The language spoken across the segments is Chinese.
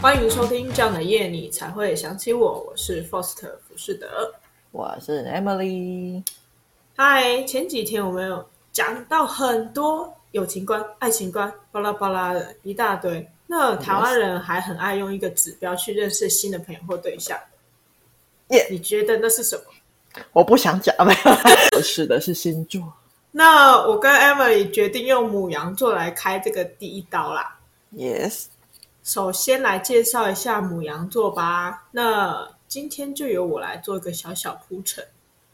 欢迎收听这样的夜你才会想起我，我是 Foster 福士德，我是 Emily。嗨，前几天我们有讲到很多友情观、爱情观，巴拉巴拉的一大堆。那台湾人还很爱用一个指标去认识新的朋友或对象，耶，Yeah. 你觉得那是什么？我不想讲，没有，是的，是星座。那我跟 Emily 决定用母羊座来开这个第一刀啦。Yes。首先来介绍一下母羊座吧。那今天就由我来做一个小小铺陈。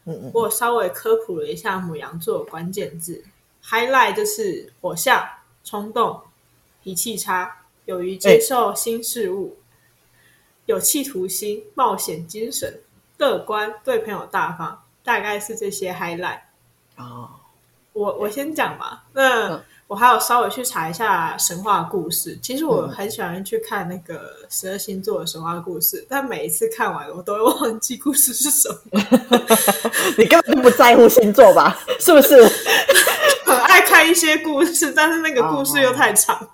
嗯嗯。我稍微科普了一下母羊座的关键字，highlight 就是火象、冲动、脾气差、勇于接受新事物、欸、有企图心、冒险精神、乐观、对朋友大方，大概是这些 highlight。哦。我我先讲吧。那。嗯我还有稍微去查一下神话故事，其实我很喜欢去看那个十二星座的神话故事，但每一次看完我都会忘记故事是什么。你根本就不在乎星座吧？是不是？很爱看一些故事，但是那个故事又太长了。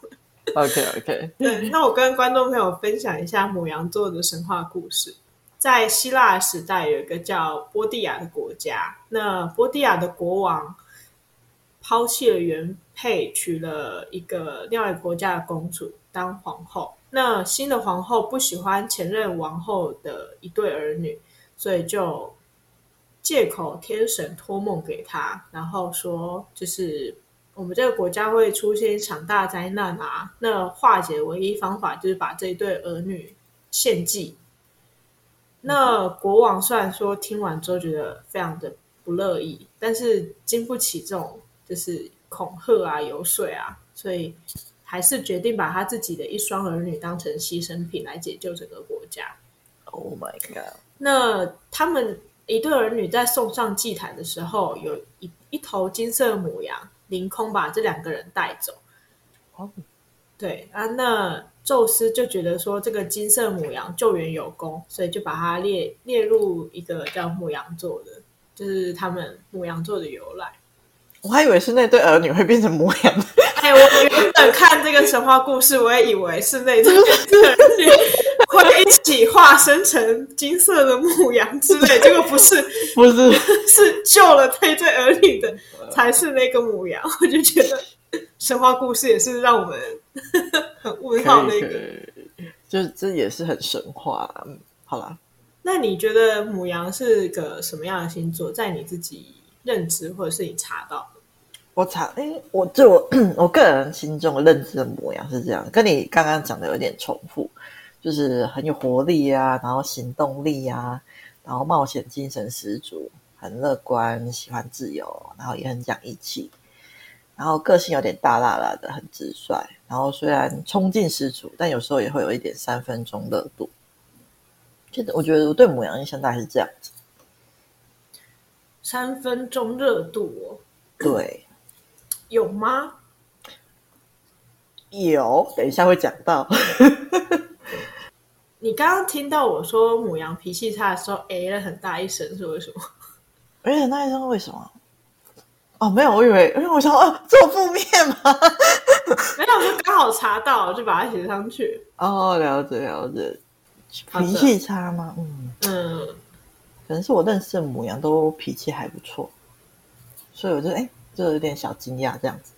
Oh, OK OK。对，那我跟观众朋友分享一下母羊座的神话故事。在希腊时代，有一个叫波蒂亚的国家，那波蒂亚的国王抛弃了原配娶了一个另外一个国家的公主当皇后，那新的皇后不喜欢前任王后的一对儿女，所以就借口天神托梦给他，然后说就是我们这个国家会出现一场大灾难啊，那化解唯一方法就是把这一对儿女献祭。那国王虽然说听完之后觉得非常的不乐意，但是经不起这种就是。恐吓啊，游说啊，所以还是决定把他自己的一双儿女当成牺牲品来解救整个国家。Oh my god！那他们一对儿女在送上祭坛的时候，有一一头金色母羊凌空把这两个人带走。哦，对啊，那宙斯就觉得说这个金色母羊救援有功，所以就把它列列入一个叫母羊座的，就是他们母羊座的由来。我还以为是那对儿女会变成牡羊。哎，我原本看这个神话故事，我也以为是那对儿女会一起化身成金色的牧羊之类，结果不是，不是，是救了那对儿女的才是那个母羊。我就觉得神话故事也是让我们很问号的一个，就是这也是很神话。嗯，好啦，那你觉得母羊是个什么样的星座？在你自己认知或者是你查到？我查，哎，我就我我个人心中的认知的模样是这样，跟你刚刚讲的有点重复，就是很有活力啊，然后行动力啊，然后冒险精神十足，很乐观，喜欢自由，然后也很讲义气，然后个性有点大剌剌的，很直率，然后虽然冲劲十足，但有时候也会有一点三分钟热度。就我觉得我对母羊印象大概是这样子，三分钟热度哦，对。有吗？有，等一下会讲到。你刚刚听到我说母羊脾气差的时候，哎了很大一声，是为什么？哎，很大一声为什么？哦，没有，我以为，因为我想，哦，这么负面吗？没有，就刚好查到，就把它写上去。哦，了解了解。脾气差吗？嗯嗯，可能是我认识的母羊都脾气还不错，所以我就哎。诶就有点小惊讶，这样子。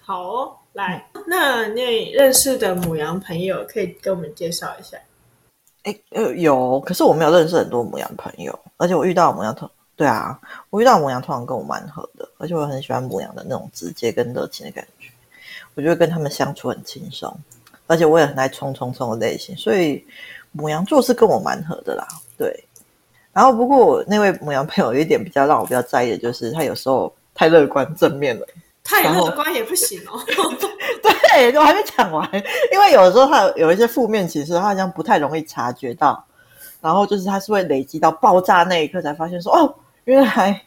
好哦，来，嗯、那你认识的母羊朋友可以跟我们介绍一下。哎，呃，有，可是我没有认识很多母羊朋友，而且我遇到母羊通，对啊，我遇到母羊通常跟我蛮合的，而且我很喜欢母羊的那种直接跟热情的感觉，我觉得跟他们相处很轻松，而且我也很爱冲冲冲的类型，所以母羊座是跟我蛮合的啦，对。然后，不过我那位母羊朋友有一点比较让我比较在意的，就是他有时候太乐观正面了，太乐观也不行哦。对，我还没讲完，因为有的时候他有，有一些负面情绪，他好像不太容易察觉到，然后就是他是会累积到爆炸那一刻才发现说，哦，原来。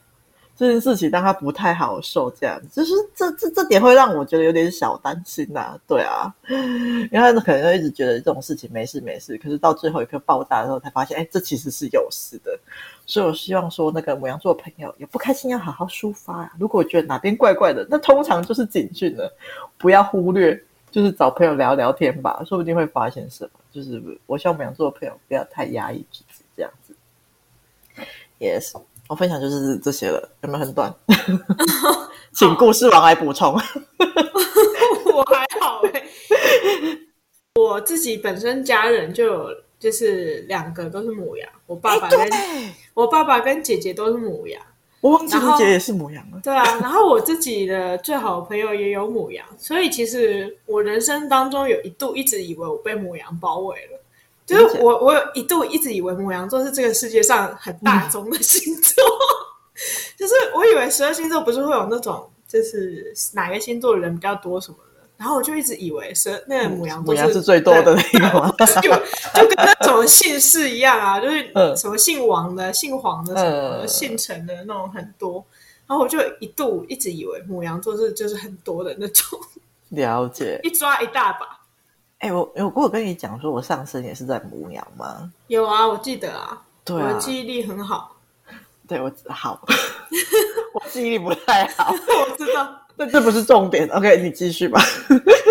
这件事情让他不太好受，这样就是这这这点会让我觉得有点小担心呐、啊。对啊，因为他可能会一直觉得这种事情没事没事，可是到最后一刻爆炸的时候才发现，哎，这其实是有事的。所以我希望说，那个牡羊座朋友有不开心要好好抒发。如果觉得哪边怪怪的，那通常就是警讯了，不要忽略，就是找朋友聊聊天吧，说不定会发现什么。就是我希望牡羊座的朋友不要太压抑自己，这样子。Yes，我分享就是这些了，有没有很短？请故事王来补充。我还好哎、欸，我自己本身家人就有，就是两个都是母羊，我爸爸跟、欸、我爸爸跟姐姐都是母羊。我忘记你姐也是母羊了。对啊，然后我自己的最好的朋友也有母羊，所以其实我人生当中有一度一直以为我被母羊包围了，就是我我有一度一直以为牡羊座是这个世界上很大众的星座，嗯、就是我以为十二星座不是会有那种就是哪个星座的人比较多什么的。然后我就一直以为是那个牡羊座是，最多的那个吗？就就跟那种姓氏一样啊，就是什么姓王的、姓黄的、什么姓陈的那种很多。然后我就一度一直以为牡羊座是就是很多的那种。了解，一抓一大把。哎，我有过跟你讲说，我上身也是在母羊吗？有啊，我记得啊，对啊，我的记忆力很好。对我好，我记忆力不太好，我知道。这这不是重点，OK，你继续吧。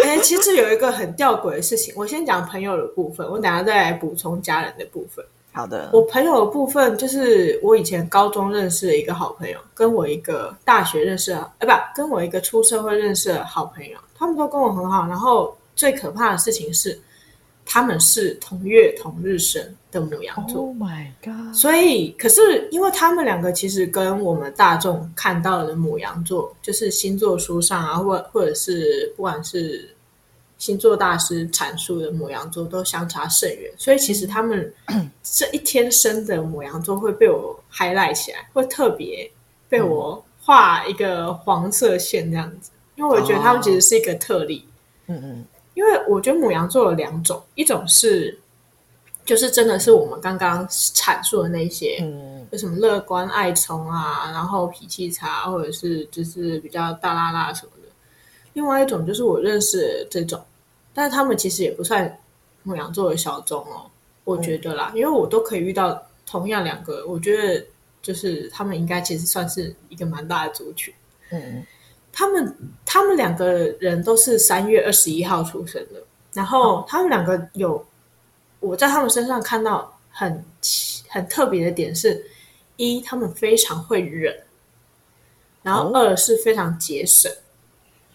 哎、欸，其实有一个很吊诡的事情，我先讲朋友的部分，我等下再来补充家人的部分。好的，我朋友的部分就是我以前高中认识的一个好朋友，跟我一个大学认识的，哎，不，跟我一个出社会认识的好朋友，他们都跟我很好。然后最可怕的事情是，他们是同月同日生。的母羊座，Oh my God！所以，可是因为他们两个其实跟我们大众看到的母羊座，就是星座书上啊，或或者是不管是星座大师阐述的母羊座，都相差甚远。所以，其实他们 这一天生的母羊座会被我 highlight 起来，会特别被我画一个黄色线这样子，因为我觉得他们其实是一个特例。嗯嗯，因为我觉得母羊座有两种，一种是。就是真的是我们刚刚阐述的那些，嗯，有什么乐观爱冲啊，然后脾气差，或者是就是比较大拉拉什么的。另外一种就是我认识的这种，但是他们其实也不算母羊座的小众哦，我觉得啦，嗯，因为我都可以遇到同样两个，我觉得就是他们应该其实算是一个蛮大的族群。嗯，他们他们两个人都是三月二十一号出生的，然后他们两个有。我在他们身上看到很很特别的点是：一，他们非常会忍；然后二是非常节省；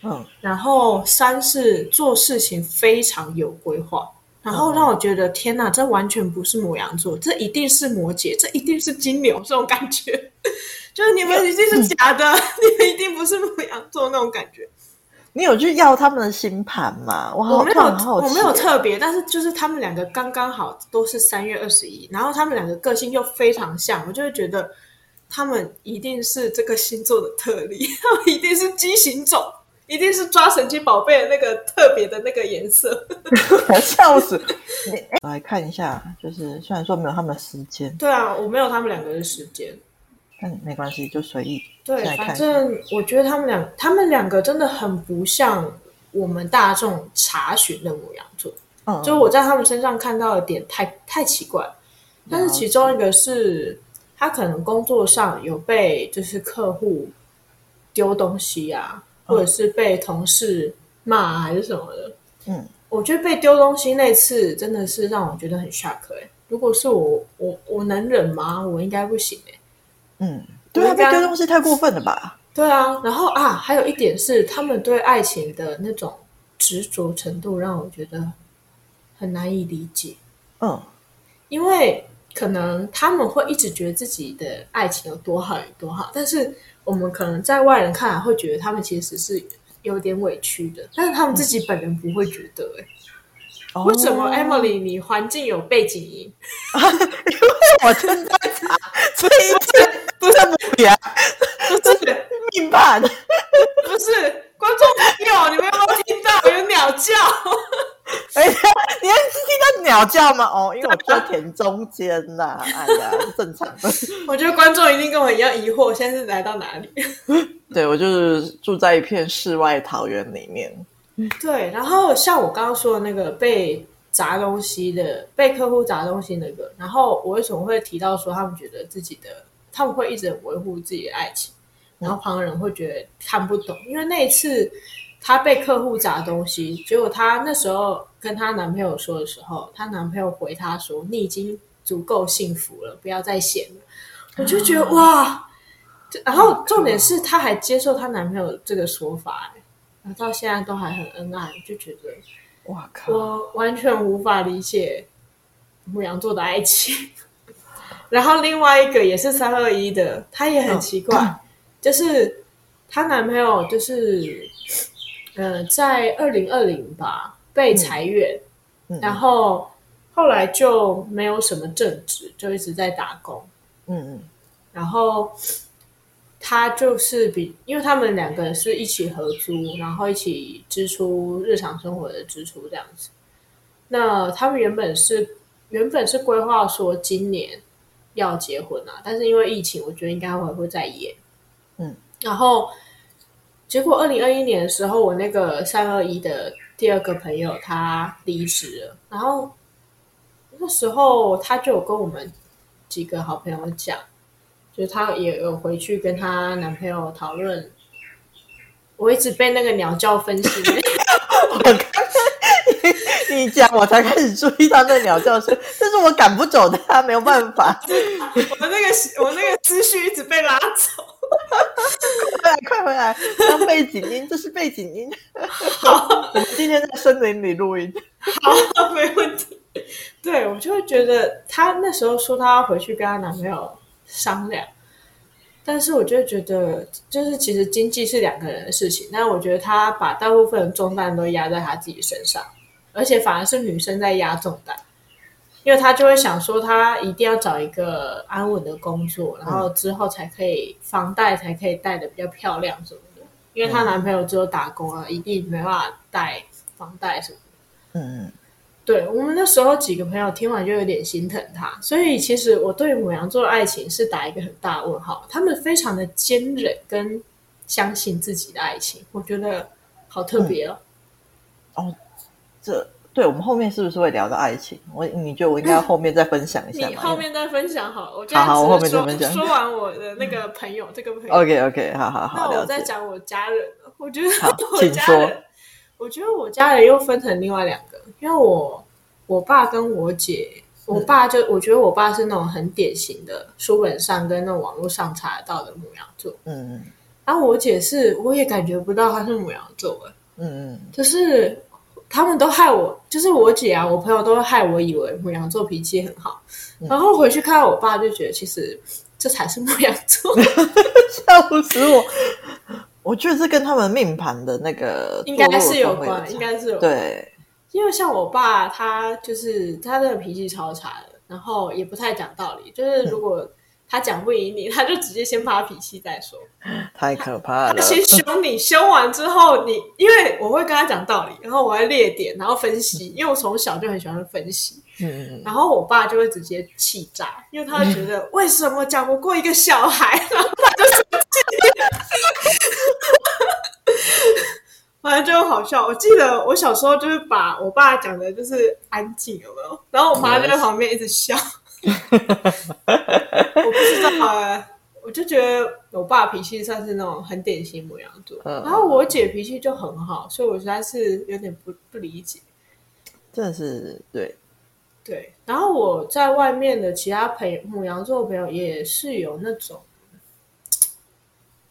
嗯，然后三是做事情非常有规划。然后让我觉得，天哪，这完全不是摩羊座，这一定是摩羯，这一定是金牛，这种感觉，就是你们一定是假的，你们一定不是牧羊座那种感觉。你有去要他们的星盘吗？我好我没有，我没有特别，但是就是他们两个刚刚好都是三月二十一，然后他们两个个性又非常像，我就会觉得他们一定是这个星座的特例，他们一定是畸形种，一定是抓神奇宝贝的那个特别的那个颜色。我 笑死！我来看一下，就是虽然说没有他们的时间，对啊，我没有他们两个的时间。但没关系，就随意。对，反正我觉得他们两，他们两个真的很不像我们大众查询的牡羊座。嗯，就我在他们身上看到的点太太奇怪。但是其中一个是，他可能工作上有被就是客户丢东西啊，或者是被同事骂啊，还是什么的。嗯，我觉得被丢东西那次真的是让我觉得很 shock 欸。如果是我，我我能忍吗？我应该不行欸。嗯，对啊，被丢东西太过分了吧？对啊，然后啊，还有一点是，他们对爱情的那种执着程度，让我觉得很难以理解。嗯，因为可能他们会一直觉得自己的爱情有多好有多好，但是我们可能在外人看来会觉得他们其实是有点委屈的，但是他们自己本人不会觉得、欸。哎、嗯，为什么 Emily 你环境有背景音？因为我正在查这一切。不是牡羊，不是命盘，不是观众朋友，你们有没有听到有鸟叫？哎呀，你是听到鸟叫吗？哦，因为我在田中间呐，哎呀，正常的。我觉得观众一定跟我一样疑惑，现在是来到哪里？对，我就是住在一片世外桃源里面。对，然后像我刚刚说的那个被砸东西的，被客户砸东西那个，然后我为什么会提到说他们觉得自己的。他们会一直维护自己的爱情，然后旁人会觉得看不懂，因为那一次她被客户砸东西，结果她那时候跟她男朋友说的时候，她男朋友回她说：“你已经足够幸福了，不要再嫌了。”我就觉得哇，然后重点是她还接受她男朋友这个说法，然后到现在都还很恩爱，就觉得哇靠，我完全无法理解牧羊座的爱情。然后另外一个也是三二一的，她也很奇怪，哦、就是她男朋友就是，呃，在二零二零吧被裁员，然后后来就没有什么正职，就一直在打工。嗯嗯，然后他就是比，因为他们两个人是一起合租，然后一起支出日常生活的支出这样子。那他们原本是原本是规划说今年。要结婚啊，但是因为疫情，我觉得应该会会再演。嗯，然后结果二零二一年的时候，我那个三二一的第二个朋友他离职了，然后那时候他就有跟我们几个好朋友讲，就是他也有回去跟他男朋友讨论。我一直被那个鸟叫分心。你讲，我才开始注意到那鸟叫声，但是我赶不走他，没有办法。我那个我那个思绪一直被拉走，快回来，快回来！当背景音，这是背景音。好，我们今天在森林里录音。好，没问题。对，我就会觉得，她那时候说她要回去跟她男朋友商量，但是我就会觉得，就是其实经济是两个人的事情，但我觉得她把大部分的重担都压在她自己身上。而且反而是女生在压重担，因为她就会想说，她一定要找一个安稳的工作，然后之后才可以房贷才可以贷得比较漂亮什么的。因为她男朋友只有打工啊，一定没办法贷房贷什么的。嗯，对，我们那时候几个朋友听完就有点心疼她，所以其实我对母羊座的爱情是打一个很大的问号。他们非常的坚韧跟相信自己的爱情，我觉得好特别哦。嗯、哦。这对我们后面是不是会聊到爱情？我你觉得我应该后面再分享一下吗？你后面再分享好了，我好好，我后面再分享。说完我的那个朋友，这个朋友，OK OK，好好好。那我再讲我家人。我觉得 我家人，我觉得我家人又分成另外两个，因为我我爸跟我姐，我爸就我觉得我爸是那种很典型的书本上跟那种网络上查得到的牡羊座，嗯嗯。然后我姐是，我也感觉不到她是母羊座，嗯嗯，就是。他们都害我，就是我姐啊，我朋友都会害我以为牡羊座脾气很好，嗯、然后回去看到我爸，就觉得其实这才是牡羊座，笑死我！我觉得这跟他们命盘的那个应该是有关，应该是有关。对，因为像我爸，他就是他这个脾气超差的，然后也不太讲道理，就是如果。嗯他讲不赢你，他就直接先发脾气再说。太可怕了！他先凶你，凶完之后你，你因为我会跟他讲道理，然后我会列点，然后分析。因为我从小就很喜欢分析。嗯。然后我爸就会直接气炸，因为他会觉得为什么讲不过一个小孩，然后他就生气。反正就好笑。我记得我小时候就是把我爸讲的就是安静，有没有？然后我妈就在旁边一直笑。我不知道啊，我就觉得我爸脾气算是那种很典型母羊座，嗯、然后我姐脾气就很好，所以我实在是有点不不理解。真的是对对，然后我在外面的其他朋友母羊座朋友也是有那种，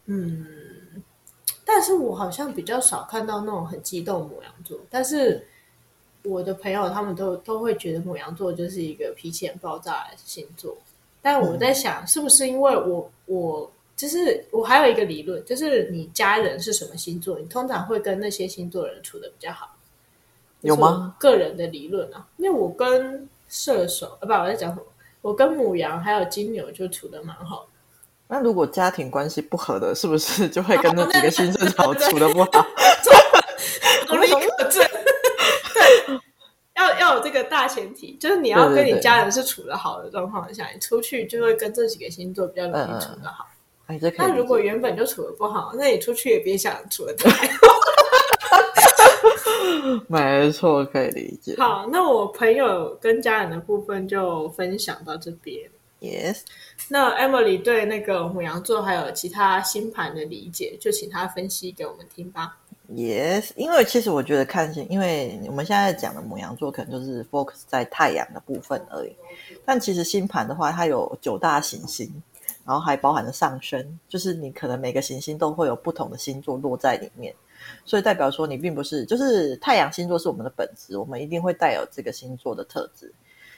嗯，但是我好像比较少看到那种很激动母羊座，但是。我的朋友他们都都会觉得母羊座就是一个脾气很爆炸的星座，但我在想，是不是因为我我就是我还有一个理论，就是你家人是什么星座，你通常会跟那些星座人处的比较好，有吗？个人的理论啊，因为我跟射手啊，不，我在讲什么？我跟母羊还有金牛就处的蛮好。那如果家庭关系不和的，是不是就会跟那几个星座好处的不好？我立 可证。要要有这个大前提，就是你要跟你家人是处的好的状况下，你出去就会跟这几个星座比较容易处的好。那如果原本就处的不好，那你出去也别想处得太好。没错，可以理解。好，那我朋友跟家人的部分就分享到这边。Yes，那 Emily 对那个母羊座还有其他星盘的理解，就请他分析给我们听吧。Yes，因为其实我觉得看星，因为我们现在讲的母羊座可能就是 focus 在太阳的部分而已。但其实星盘的话，它有九大行星，然后还包含了上升，就是你可能每个行星都会有不同的星座落在里面，所以代表说你并不是就是太阳星座是我们的本质，我们一定会带有这个星座的特质。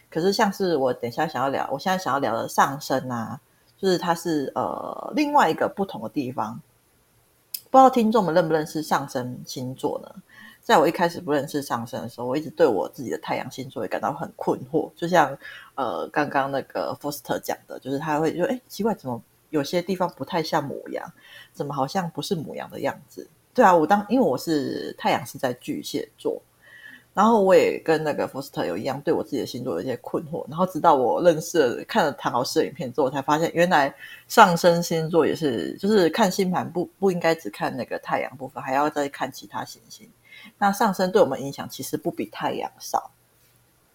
可是像是我等一下想要聊，我现在想要聊的上升啊，就是它是呃另外一个不同的地方。不知道听众们认不认识上升星座呢？在我一开始不认识上升的时候，我一直对我自己的太阳星座也感到很困惑。就像呃刚刚那个 Foster 讲的，就是他会说：“哎，奇怪，怎么有些地方不太像母羊？怎么好像不是母羊的样子？”对啊，我当因为我是太阳是在巨蟹座。然后我也跟那个 Foster 有一样，对我自己的星座有一些困惑。然后直到我认识了、看了唐老师的影片之后，才发现原来上升星座也是，就是看星盘不不应该只看那个太阳部分，还要再看其他行星。那上升对我们影响其实不比太阳少。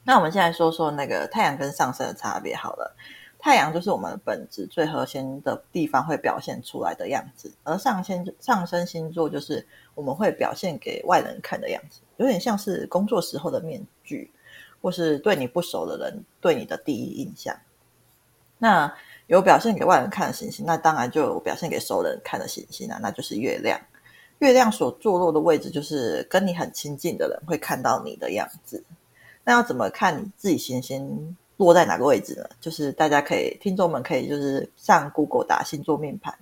那我们现在说说那个太阳跟上升的差别好了。太阳就是我们本质最核心的地方会表现出来的样子，而上升上升星座就是我们会表现给外人看的样子，有点像是工作时候的面具，或是对你不熟的人对你的第一印象。那有表现给外人看的行星，那当然就有表现给熟人看的行星啊，那就是月亮。月亮所坐落的位置，就是跟你很亲近的人会看到你的样子。那要怎么看你自己行星？落在哪个位置呢？就是大家可以，听众们可以就是上 Google 打星座命盘，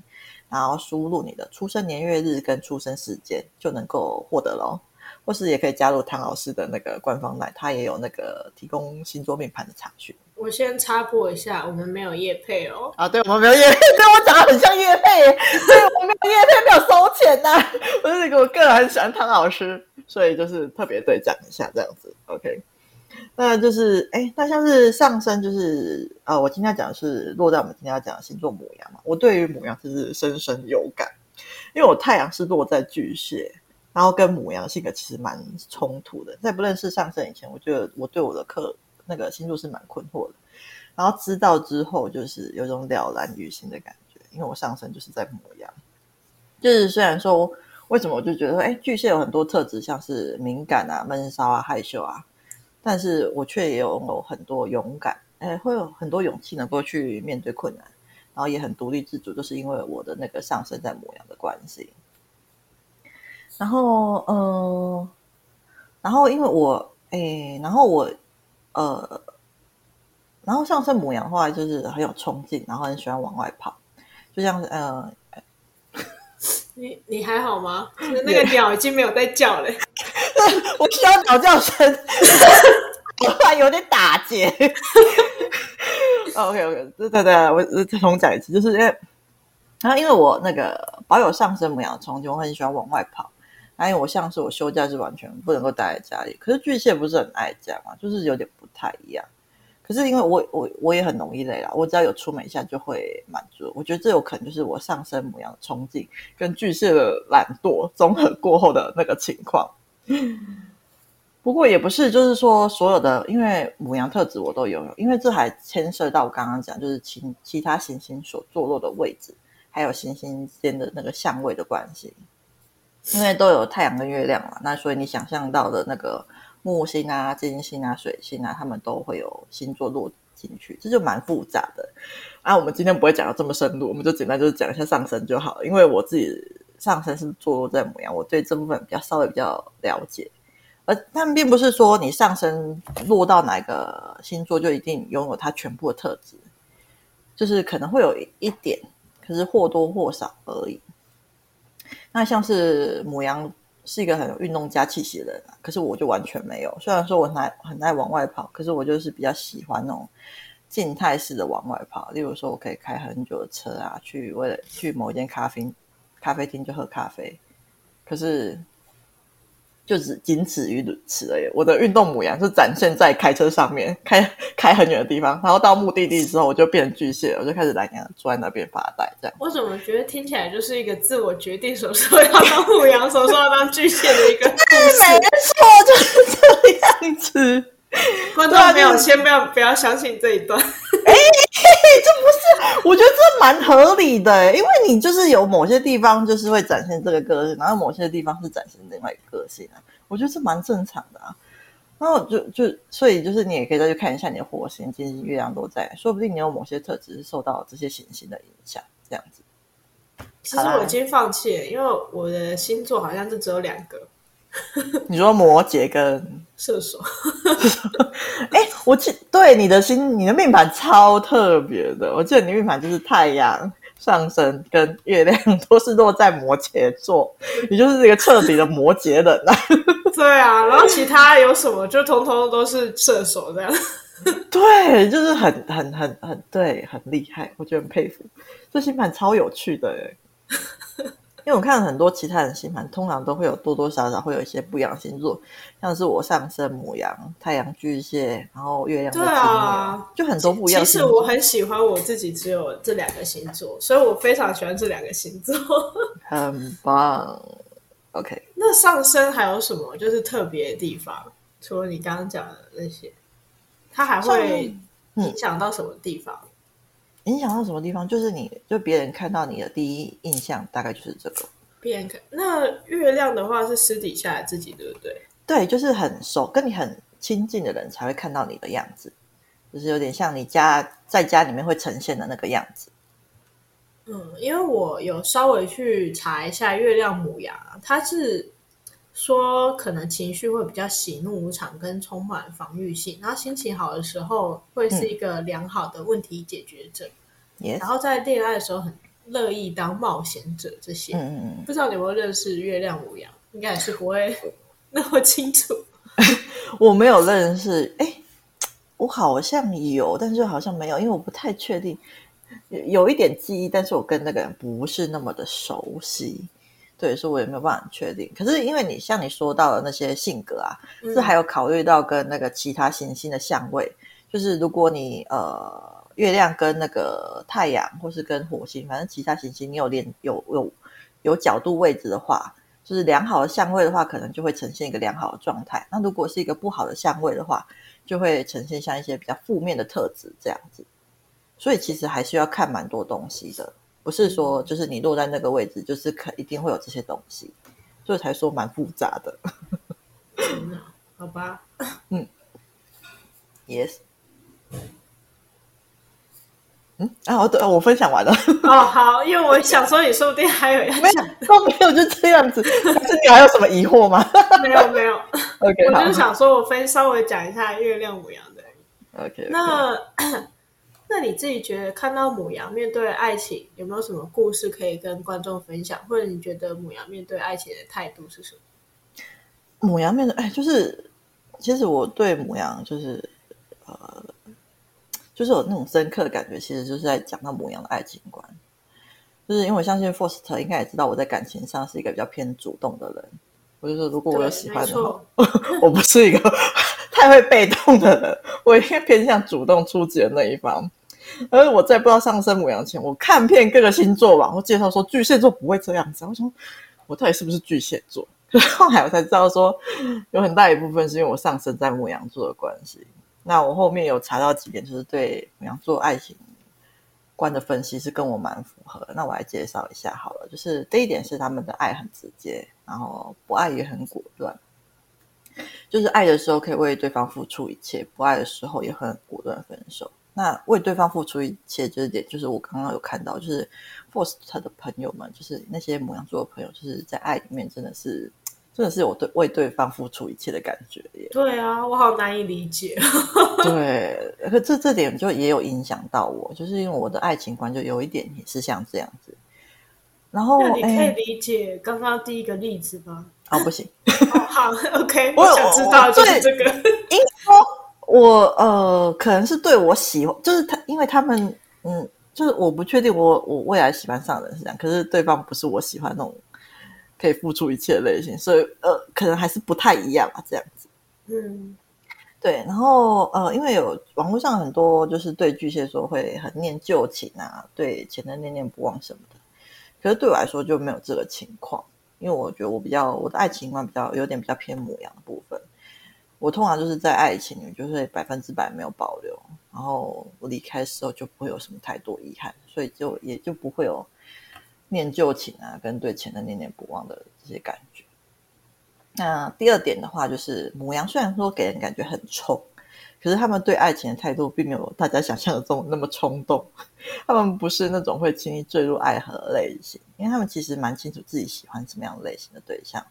然后输入你的出生年月日跟出生时间，就能够获得喽。或是也可以加入唐老师的那个官方 LINE，他也有那个提供星座命盘的查询。我先插播一下，我们没有叶配哦。啊，对，我们没有叶配，对我长得很像叶配，所以我们没有叶配，没有收钱呐、啊。我是那个我个人很喜欢唐老师，所以就是特别对讲一下这样子。OK。那就是，哎，那像是上升，就是呃，我今天讲的是落在我们今天要讲的星座母羊嘛。我对于母羊就是深深有感，因为我太阳是落在巨蟹，然后跟母羊性格其实蛮冲突的。在不认识上升以前，我觉得我对我的课那个星座是蛮困惑的。然后知道之后，就是有种了然于心的感觉，因为我上升就是在母羊。就是虽然说，为什么我就觉得说，哎，巨蟹有很多特质，像是敏感啊、闷骚啊、害羞啊。但是我却也有很多勇敢，哎，会有很多勇气能够去面对困难，然后也很独立自主，就是因为我的那个上升在母羊的关系。然后，嗯、然后因为我，哎，然后我，呃，然后上升母羊的话，就是很有冲劲，然后很喜欢往外跑，就像，呃，你你还好吗？那个鸟已经没有在叫了。我需要鸟叫声，我突然有点打结。OK OK，对对对，我再重讲一次，就是因为，然后因为我那个保有上升母羊的冲劲，我很喜欢往外跑。然后我像是我休假是完全不能够待在家里，可是巨蟹不是很爱家嘛，就是有点不太一样。可是因为我我我也很容易累啦，我只要有出门一下就会满足。我觉得这有可能就是我上升母羊的冲劲跟巨蟹的懒惰综合过后的那个情况。不过也不是，就是说所有的，因为母羊特质我都拥有，因为这还牵涉到我刚刚讲，就是其其他行星所坐落的位置，还有行星间的那个相位的关系，因为都有太阳跟月亮嘛，那所以你想象到的那个木星啊、金星啊、水星啊，他们都会有星座落进去，这就蛮复杂的。啊，我们今天不会讲到这么深入，我们就简单就是讲一下上升就好了，因为我自己。上升是坐落在母羊，我对这部分比较稍微比较了解，而但并不是说你上升落到哪个星座就一定拥有它全部的特质，就是可能会有一点，可是或多或少而已。那像是母羊是一个很有运动家气息的人，可是我就完全没有。虽然说我很爱很爱往外跑，可是我就是比较喜欢那种静态式的往外跑。例如说，我可以开很久的车啊，去为了去某一间咖啡。咖啡厅就喝咖啡，可是就只仅此于此而已。我的运动母羊是展现在开车上面，开开很远的地方，然后到目的地之后，我就变成巨蟹，我就开始懒洋洋坐在那边发呆。这样，我怎么觉得听起来就是一个自我决定，所说要当母羊，所说要当巨蟹的一个故事。没错，就是这样子。观众朋友，先不要不要相信这一段。哎这不是，我觉得这蛮合理的，因为你就是有某些地方就是会展现这个个性，然后某些地方是展现另外一个个性啊，我觉得这蛮正常的啊。然后就就所以就是你也可以再去看一下你的火星、金星、月亮都在，说不定你有某些特质是受到这些行星的影响，这样子。其实我已经放弃了，因为我的星座好像就只有两个。你说摩羯跟射手？哎、欸，我记对你的心，你的命盘超特别的。我记得你的命盘就是太阳上升跟月亮都是落在摩羯座，你就是这个彻底的摩羯人啊。对啊，然后其他有什么就通通都是射手这样。对，就是很很很很对，很厉害，我觉得很佩服。这星盘超有趣的哎。因为我看了很多其他人星盘，通常都会有多多少少会有一些不一样的星座，像是我上升母羊、太阳巨蟹，然后月亮对，啊，就很多不一样。其实我很喜欢我自己只有这两个星座，所以我非常喜欢这两个星座，很棒。OK，那上升还有什么就是特别的地方？除了你刚刚讲的那些，它还会影响到什么地方？影响到什么地方？就是你就别人看到你的第一印象大概就是这个。别人看那月亮的话是私底下的自己，对不对？对，就是很熟，跟你很亲近的人才会看到你的样子，就是有点像你家在家里面会呈现的那个样子。嗯，因为我有稍微去查一下月亮母羊，它是说可能情绪会比较喜怒无常，跟充满防御性，然后心情好的时候会是一个良好的问题解决者。然后在恋爱的时候很乐意当冒险者，这些，嗯嗯，不知道你有没有认识月亮牡羊？应该也是不会 那么清楚。我没有认识，哎，我好像有，但是好像没有，因为我不太确定，有一点记忆，但是我跟那个人不是那么的熟悉，对，所以我也没有办法确定。可是因为你像你说到的那些性格啊，是、嗯、还有考虑到跟那个其他行星的相位，就是如果你呃。月亮跟那个太阳，或是跟火星，反正其他行星，你有连有有有角度位置的话，就是良好的相位的话，可能就会呈现一个良好的状态。那如果是一个不好的相位的话，就会呈现像一些比较负面的特质这样子。所以其实还需要看蛮多东西的，不是说就是你落在那个位置，就是可一定会有这些东西，所以才说蛮复杂的。嗯，好吧，嗯，Yes。嗯，啊，我对我分享完了。哦，好，因为我想说，你说不定还有要讲，没有，都没有，就这样子。但是你还有什么疑惑吗？没有，没有。OK，我就想说，我分稍微讲一下月亮母羊的。OK，, okay. 那 那你自己觉得看到母羊面对爱情，有没有什么故事可以跟观众分享？或者你觉得母羊面对爱情的态度是什么？母羊面对，哎，就是其实我对母羊就是呃。就是有那种深刻的感觉，其实就是在讲到母羊的爱情观。就是因为我相信 Foster 应该也知道我在感情上是一个比较偏主动的人。我就说，如果我有喜欢的话，我不是一个 太会被动的人，我应该偏向主动出击的那一方。而我在不知道上升母羊前，我看遍各个星座吧，我介绍说巨蟹座不会这样子。我说我到底是不是巨蟹座？后来我才知道说，有很大一部分是因为我上升在母羊座的关系。那我后面有查到几点，就是对母羊座爱情观的分析是跟我蛮符合的。那我来介绍一下好了，就是第一点是他们的爱很直接，然后不爱也很果断。就是爱的时候可以为对方付出一切，不爱的时候也很果断分手。那为对方付出一切，就是点，就是我刚刚有看到，就是 Faust 的朋友们，就是那些母羊座的朋友，就是在爱里面真的是。真的是我对为对方付出一切的感觉耶。对啊，我好难以理解。对，可这这点就也有影响到我，就是因为我的爱情观就有一点也是像这样子。然后，你可以理解刚刚第一个例子吗？啊、哦，不行。哦、好，OK，我想知道就是这个。因为我呃，可能是对我喜欢，就是他，因为他们嗯，就是我不确定我我未来喜欢上的人是这样，可是对方不是我喜欢那种。可以付出一切的类型，所以呃，可能还是不太一样啊，这样子。嗯，对。然后呃，因为有网络上很多就是对巨蟹座会很念旧情啊，对前任念念不忘什么的。可是对我来说就没有这个情况，因为我觉得我比较我的爱情观比较有点比较偏母羊的部分。我通常就是在爱情里面就是百分之百没有保留，然后我离开的时候就不会有什么太多遗憾，所以就也就不会有念旧情啊，跟对钱的念念不忘的这些感觉。那第二点的话，就是母羊虽然说给人感觉很冲，可是他们对爱情的态度并没有大家想象的中那么冲动。他们不是那种会轻易坠入爱河的类型，因为他们其实蛮清楚自己喜欢什么样类型的对象。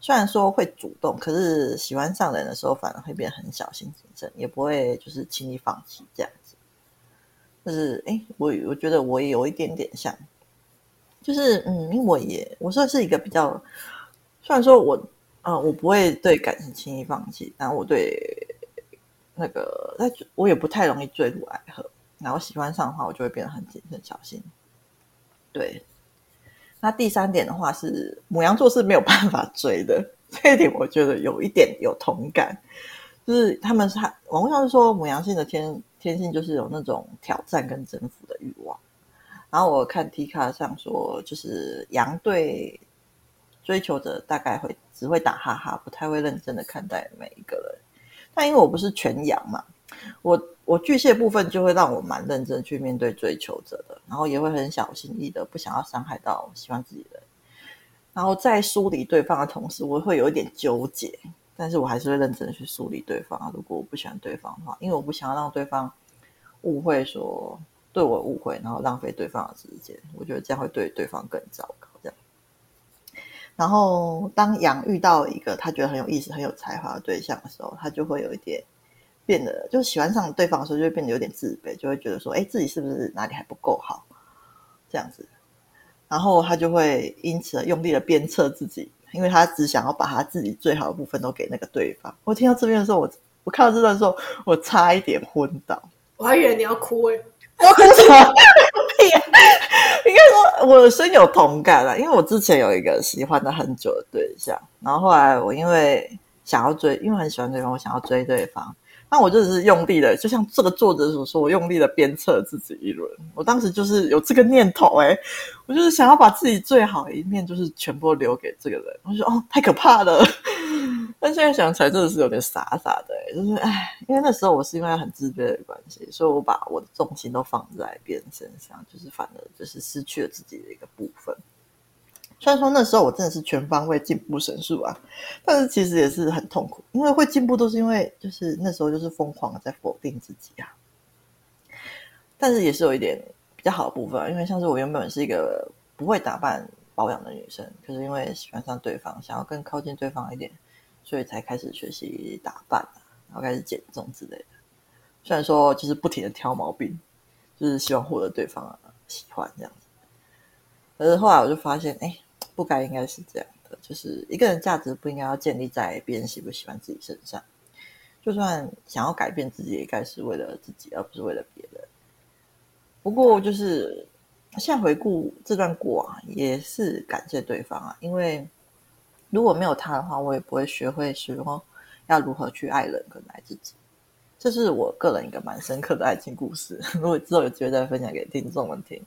虽然说会主动，可是喜欢上人的时候，反而会变得很小心谨慎，也不会就是轻易放弃这样子。就是哎，我我觉得我也有一点点像，就是嗯，因为我也我算是一个比较，虽然说我啊、呃，我不会对感情轻易放弃，但我对那个那我也不太容易坠入爱河。然后喜欢上的话，我就会变得很谨慎小心。对。那第三点的话是母羊座是没有办法追的，这一点我觉得有一点有同感，就是他们是网络上是说母羊性的天天性就是有那种挑战跟征服的欲望，然后我看 T 卡上说，就是羊对追求者大概会只会打哈哈，不太会认真的看待每一个人，但因为我不是全羊嘛，我。我巨蟹部分就会让我蛮认真去面对追求者的，然后也会很小心翼翼的，不想要伤害到喜欢自己的人。然后在梳理对方的同时，我会有一点纠结，但是我还是会认真去梳理对方。如果我不喜欢对方的话，因为我不想要让对方误会说对我误会，然后浪费对方的时间。我觉得这样会对对方更糟糕。这样。然后当羊遇到一个他觉得很有意思、很有才华的对象的时候，他就会有一点。变得就喜欢上对方的时候，就会变得有点自卑，就会觉得说，哎，自己是不是哪里还不够好，这样子，然后他就会因此用力的鞭策自己，因为他只想要把他自己最好的部分都给那个对方。我听到这边的时候，我我看到这段的时候，我差一点昏倒。我还以为你要哭诶，我什么？应该说我深有同感了，因为我之前有一个喜欢了很久的对象，然后后来我因为想要追，因为很喜欢对方，我想要追对方。那我就是用力的，就像这个作者所说，我用力的鞭策自己一轮。我当时就是有这个念头，哎，我就是想要把自己最好的一面，就是全部留给这个人。我就说，哦，太可怕了。但现在想起来，真的是有点傻傻的，就是哎，因为那时候我是因为很自卑的关系，所以我把我的重心都放在别人身上，就是反而就是失去了自己的一个部分。虽然说那时候我真的是全方位进步神速啊，但是其实也是很痛苦，因为会进步都是因为就是那时候就是疯狂的在否定自己啊。但是也是有一点比较好的部分啊，因为像是我原本是一个不会打扮保养的女生，可是因为喜欢上对方，想要更靠近对方一点，所以才开始学习打扮，然后开始减重之类的。虽然说就是不停的挑毛病，就是希望获得对方喜欢这样子，可是后来我就发现，哎。不该应该是这样的，就是一个人价值不应该要建立在别人喜不喜欢自己身上。就算想要改变自己，也该是为了自己，而不是为了别人。不过，就是现在回顾这段过往，也是感谢对方啊，因为如果没有他的话，我也不会学会说要如何去爱人跟爱自己。这是我个人一个蛮深刻的爱情故事，如果之后有机会再分享给听众们听。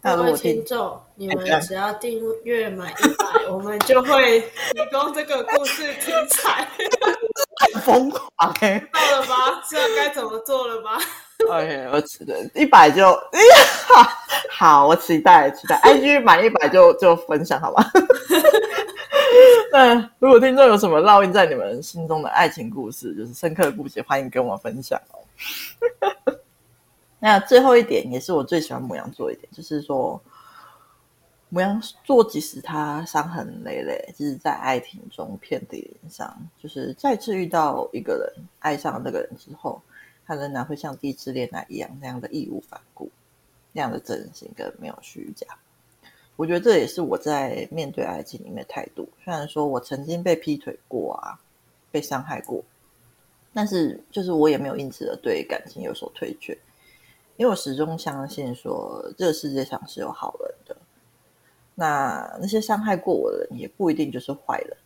各位听众，你们只要订阅满一百，我们就会提供这个故事题材。很疯狂哎！到了吗？知道该怎么做了吗？OK，我期待一百就好，好，我期待期待。IG 满一百就就分享好吗？那如果听众有什么烙印在你们心中的爱情故事，就是深刻的故事，欢迎跟我分享哦。那最后一点也是我最喜欢牡羊座一点，就是说牡羊座即使他伤痕累累，就是在爱情中遍体鳞伤，就是再次遇到一个人，爱上了那个人之后，他仍然会像第一次恋爱一样那样的义无反顾，那样的真心跟没有虚假。我觉得这也是我在面对爱情里面的态度。虽然说我曾经被劈腿过啊，被伤害过，但是就是我也没有因此而对感情有所退却。因为我始终相信说，这个世界上是有好人的。那那些伤害过我的人，也不一定就是坏人，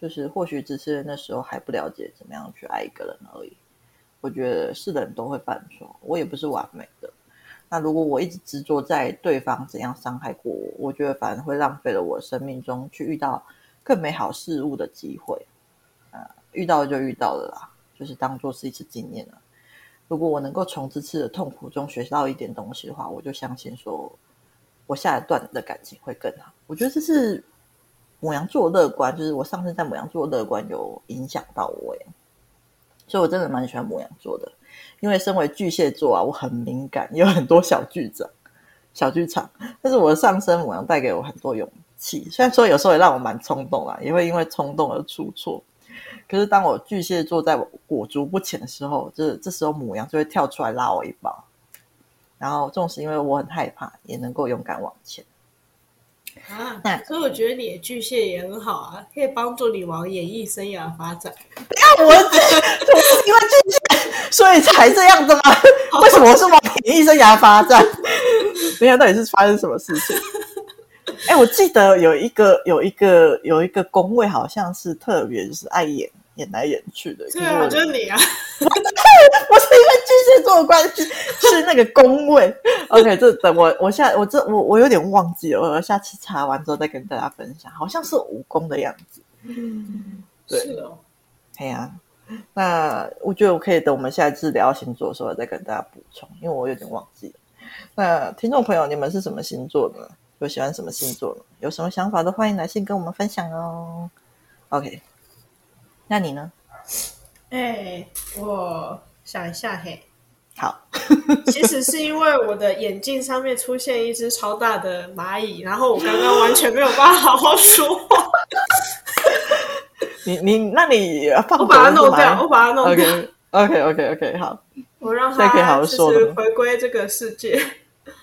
就是或许只是那时候还不了解怎么样去爱一个人而已。我觉得是人都会犯错，我也不是完美的。那如果我一直执着在对方怎样伤害过我，我觉得反而会浪费了我生命中去遇到更美好事物的机会。啊，遇到就遇到了啦，就是当做是一次经验了。如果我能够从这次的痛苦中学到一点东西的话，我就相信说，我下一段的感情会更好。我觉得这是母羊座乐观，就是我上次在母羊座乐观有影响到我耶，所以我真的蛮喜欢母羊座的。因为身为巨蟹座啊，我很敏感，有很多小剧场、小剧场。但是我的上升母羊带给我很多勇气，虽然说有时候也让我蛮冲动啊，也会因为冲动而出错。可是当我巨蟹座在我裹足不前的时候，这这时候母羊就会跳出来拉我一把。然后，纵使因为我很害怕，也能够勇敢往前。啊，所以我觉得你的巨蟹也很好啊，可以帮助你往演艺生涯发展。不要我，因为巨蟹，所以才这样的吗？为什么我是往演艺生涯发展？没想到底是发生什么事情？哎，我记得有一个有一个有一个宫位，好像是特别就是爱演演来演去的。对就是你啊！我是因为巨蟹座的关系，是那个宫位。OK，这等我我下我这我我有点忘记了，我下次查完之后再跟大家分享。好像是五宫的样子。嗯，对是哦。哎呀，那我觉得我可以等我们下一次聊星座的时候再跟大家补充，因为我有点忘记了。那听众朋友，你们是什么星座呢？有喜欢什么星座呢？有什么想法都欢迎来信跟我们分享哦。OK，那你呢？哎、欸，我想一下嘿。好，其实是因为我的眼镜上面出现一只超大的蚂蚁，然后我刚刚完全没有办法好好说话。你你，那你放我把它弄掉，我把它弄掉。OK OK OK OK，好，我让它就是回归这个世界。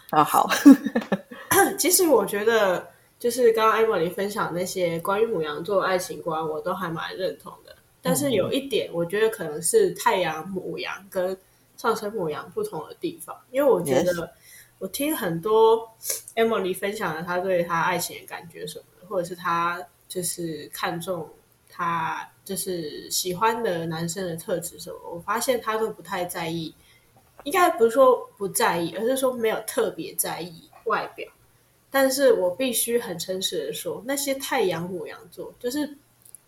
啊，好。其实我觉得，就是刚刚 Emily 分享那些关于母羊座的爱情观，我都还蛮认同的。但是有一点，我觉得可能是太阳母羊跟上升母羊不同的地方。因为我觉得，我听很多 Emily 分享了她对她爱情的感觉什么的，或者是她就是看中她就是喜欢的男生的特质什么，我发现他都不太在意。应该不是说不在意，而是说没有特别在意外表。但是我必须很诚实的说，那些太阳牡羊座，就是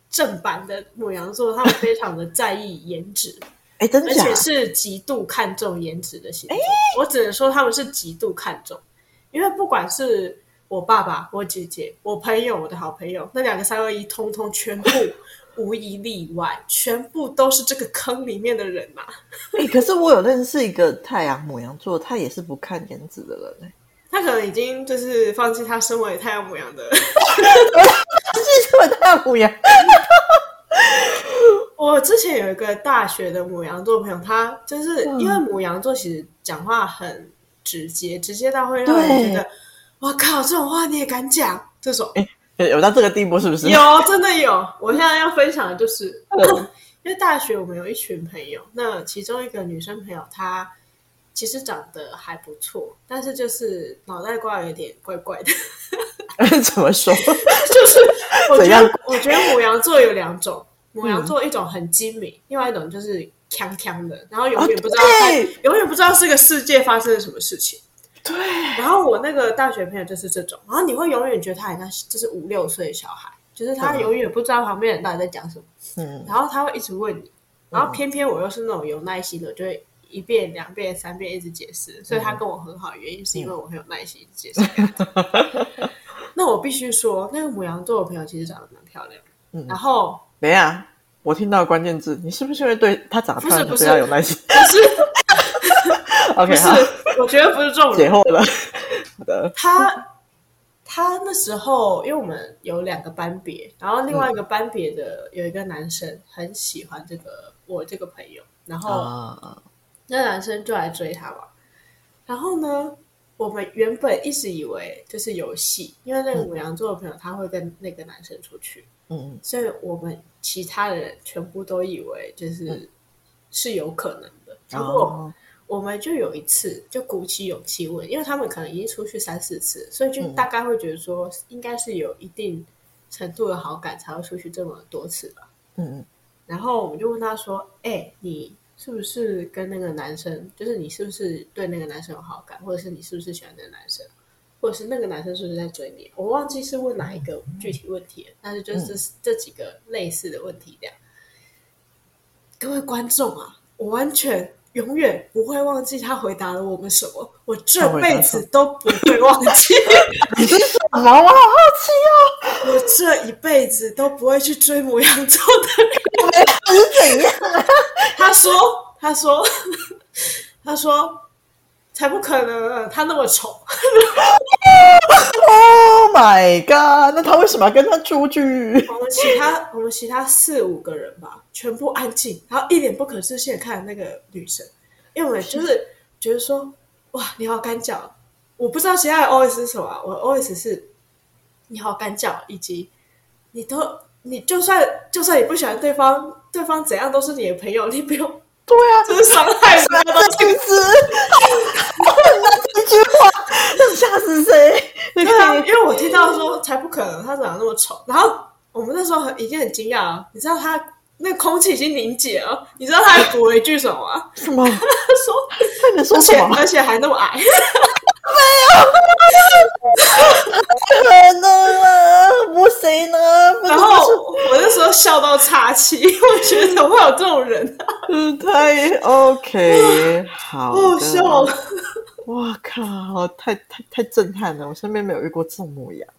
正版的牡羊座，他们非常的在意颜值，哎，真的，而且是极度看重颜值的星座。我只能说他们是极度看重，因为不管是我爸爸、我姐姐、我朋友、我的好朋友，那两个三二一，通通全部 无一例外，全部都是这个坑里面的人嘛。哎，可是我有认识一个太阳母羊座，他也是不看颜值的人。他可能已经就是放弃他身为太阳母羊的，放弃身为太阳母羊。我之前有一个大学的母羊座朋友，他就是因为母羊座其实讲话很直接，直接到会让人觉得，哇靠，这种话你也敢讲？这种诶有到这个地步是不是？有，真的有。我现在要分享的就是，因为大学我们有一群朋友，那其中一个女生朋友她。其实长得还不错，但是就是脑袋瓜有点怪怪的。怎么说？就是我觉得，我觉得母羊座有两种，母羊座一种很精明，嗯、另外一种就是锵锵的，然后永远不知道，哦、永远不知道这个世界发生了什么事情。对。然后我那个大学朋友就是这种，然后你会永远觉得他好像就是五六岁的小孩，就是他永远不知道旁边人到底在讲什么。嗯。然后他会一直问你，然后偏偏我又是那种有耐心的，就会。一遍、两遍、三遍，一直解释，所以他跟我很好的原因是因为我很有耐心，解释。那我必须说，那个母羊座的朋友其实长得蛮漂亮。嗯，然后没啊，我听到关键字，你是不是因为对他长得漂亮，不是要有耐心？不是 OK，好，我觉得不是这种解惑了。好 的，他他那时候，因为我们有两个班别，然后另外一个班别的有一个男生很喜欢这个我这个朋友，然后。啊。那男生就来追他嘛，然后呢，我们原本一直以为就是游戏，因为那个母羊座的朋友他会跟那个男生出去，嗯，所以我们其他的人全部都以为就是、嗯、是有可能的。然后我们就有一次就鼓起勇气问，因为他们可能已经出去三四次，所以就大概会觉得说应该是有一定程度的好感才会出去这么多次吧。嗯嗯，然后我们就问他说：“哎、欸，你？”是不是跟那个男生，就是你是不是对那个男生有好感，或者是你是不是喜欢那个男生，或者是那个男生是不是在追你？我忘记是问哪一个具体问题了，但是就是这几个类似的问题这样。各位观众啊，我完全永远不会忘记他回答了我们什么，我这辈子都不会忘记。你是什么？我好好奇哦！我这一辈子都不会去追母羊座的人。你是怎样啊？他说：“他说，他说，才不可能！他那么丑。”Oh my god！那他为什么要跟他出去？我们其他我们其他四五个人吧。全部安静，然后一脸不可置信看那个女生，因为我们就是觉得说，哇，你好敢讲！我不知道其他的 OS 是什么，我 OS 是你好敢讲，以及你都你就算就算你不喜欢对方，对方怎样都是你的朋友，你不用对啊，这是伤害人的 这句话要吓死谁？对啊，因为我听到说才不可能，他长得那么丑，然后我们那时候很已经很惊讶了，你知道他。那空气已经凝结了，你知道他还补了一句什么吗？什么？他说他能说什么？而且还那么矮，没有，可能啊，不行呢。然后我那时候笑到岔气，我觉得怎么会有这种人啊？嗯，太 OK，好，好笑了。哇靠，太太太震撼了！我身边没有遇过这种模样。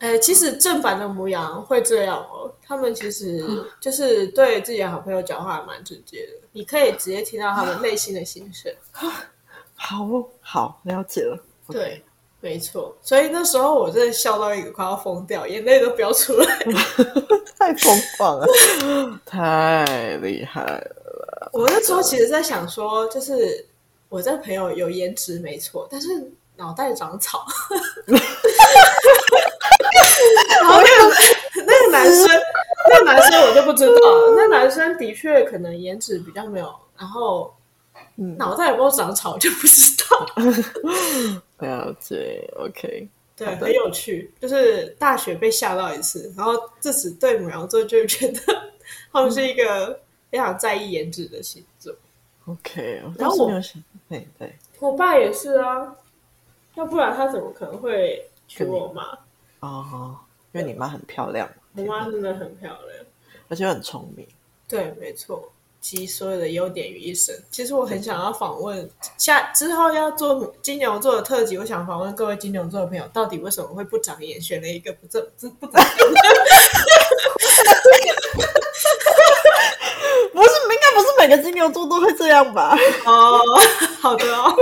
哎，其实正反的牡羊会这样哦。他们其实就是对自己的好朋友讲话还蛮直接的，你可以直接听到他们内心的心声。好好了解了，对，没错。所以那时候我真的笑到一个快要疯掉，眼泪都飙出来，太疯狂了，太厉害了。我那时候其实在想说，就是我这个朋友有颜值没错，但是脑袋长草。然后那个那个男生，那个男生我就不知道了。那男生的确可能颜值比较没有，然后脑袋有没有长草就不知道。了解，OK，对，很有趣。就是大学被吓到一次，然后自此对母羊座就觉得他们是一个非常在意颜值的星座。OK，然后我对对，我爸也是啊，要不然他怎么可能会娶我妈？哦，因为你妈很漂亮，我妈真的很漂亮，而且很聪明。对，没错，集所有的优点于一身。其实我很想要访问下之后要做金牛座的特辑，我想访问各位金牛座的朋友，到底为什么会不长眼，选了一个不正不不长眼？不是，应该不是每个金牛座都会这样吧？哦，好的哦。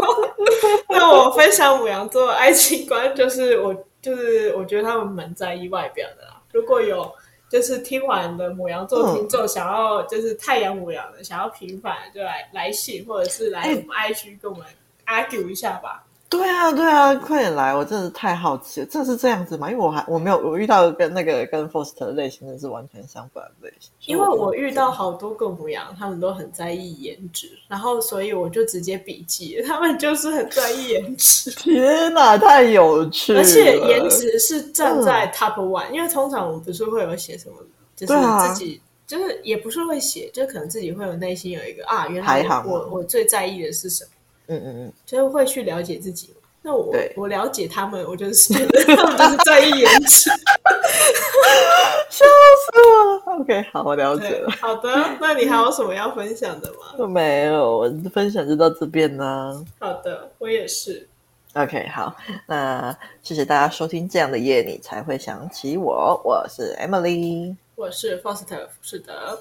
那我分享牡羊座的爱情观，就是我。就是我觉得他们蛮在意外表的啦。如果有就是听完的母羊座听众想要就是太阳母羊的想要平反，就来来信或者是来我们 IG 跟我们 argue 一下吧。对啊，对啊，快点来！我真的是太好奇了，真的是这样子吗？因为我还我没有我遇到跟那个跟 Foster 类型的是完全相反的类型。因为我遇到好多个牡羊，他们都很在意颜值，然后所以我就直接笔记，他们就是很在意颜值。天哪，太有趣了！而且颜值是站在 top one，嗯，因为通常我们不是会有写什么，就是自己、啊、就是也不是会写，就可能自己会有内心有一个啊，原来我我，我最在意的是什么。嗯嗯嗯，就是会去了解自己。那我我了解他们，我就是觉得他们就是在意颜值，笑死我了。OK，好，我了解了。好的，那你还有什么要分享的吗？没有，我分享就到这边呢。好的，我也是。OK，好，那谢谢大家收听这样的夜，你才会想起我。我是 Emily，我是 Foster 浮士德。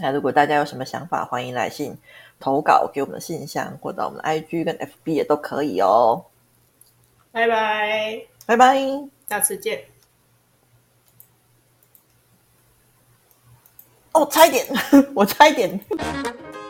那如果大家有什么想法，欢迎来信。投稿给我们的信箱，或者我们的 IG 跟 FB 也都可以哦。拜拜，拜拜，下次见。哦，差一点，我差一点。